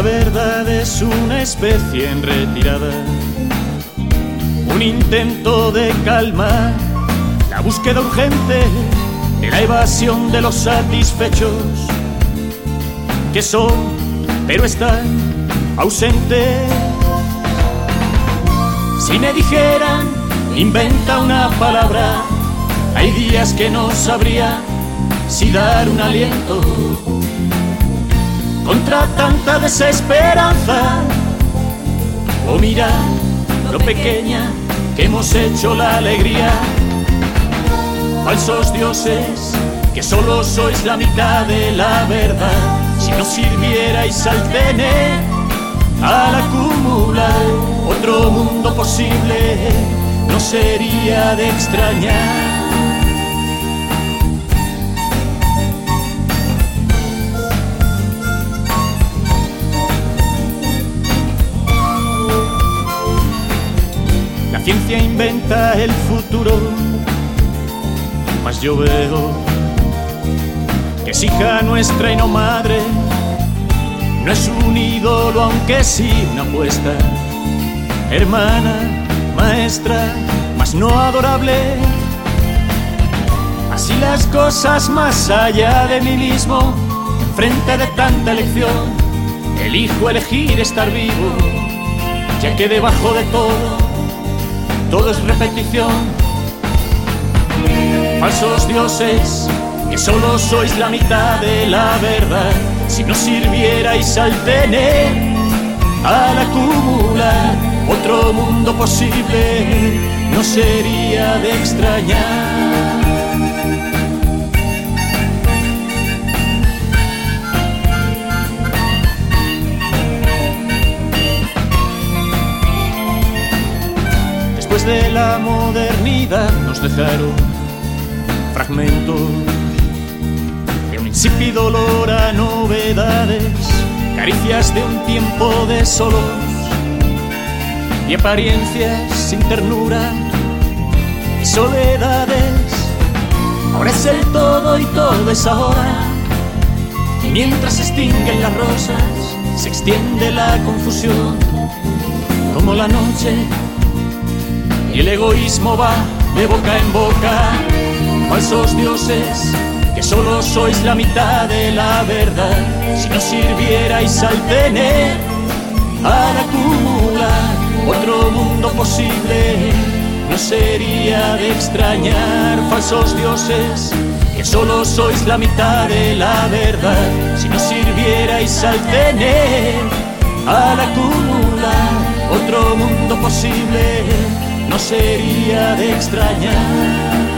La verdad es una especie en retirada, un intento de calma, la búsqueda urgente de la evasión de los satisfechos que son, pero están ausentes. Si me dijeran, inventa una palabra, hay días que no sabría si dar un aliento contra tanta desesperanza o mirar lo pequeña que hemos hecho la alegría. Falsos dioses, que solo sois la mitad de la verdad. Si no sirvierais al tener, al acumular otro mundo posible, no sería de extrañar. Ciencia inventa el futuro, mas yo veo que es hija nuestra y no madre, no es un ídolo aunque sí una apuesta, hermana, maestra, mas no adorable. Así las cosas más allá de mí mismo, frente de tanta elección, elijo elegir estar vivo, ya que debajo de todo todo es repetición. Falsos dioses, que solo sois la mitad de la verdad. Si no sirvierais al tener, al acumular otro mundo posible, no sería de extrañar. De la modernidad nos dejaron fragmentos de un insípido olor a novedades, caricias de un tiempo de solos y apariencias sin ternura y soledades. Ahora es el todo y todo es ahora. Y mientras se extinguen las rosas, se extiende la confusión como la noche el egoísmo va de boca en boca. Falsos dioses, que solo sois la mitad de la verdad. Si no sirvierais al tener, al acumular otro mundo posible, no sería de extrañar. Falsos dioses, que solo sois la mitad de la verdad. Si no sirvierais al tener, al acumular otro mundo posible no sería de extrañar.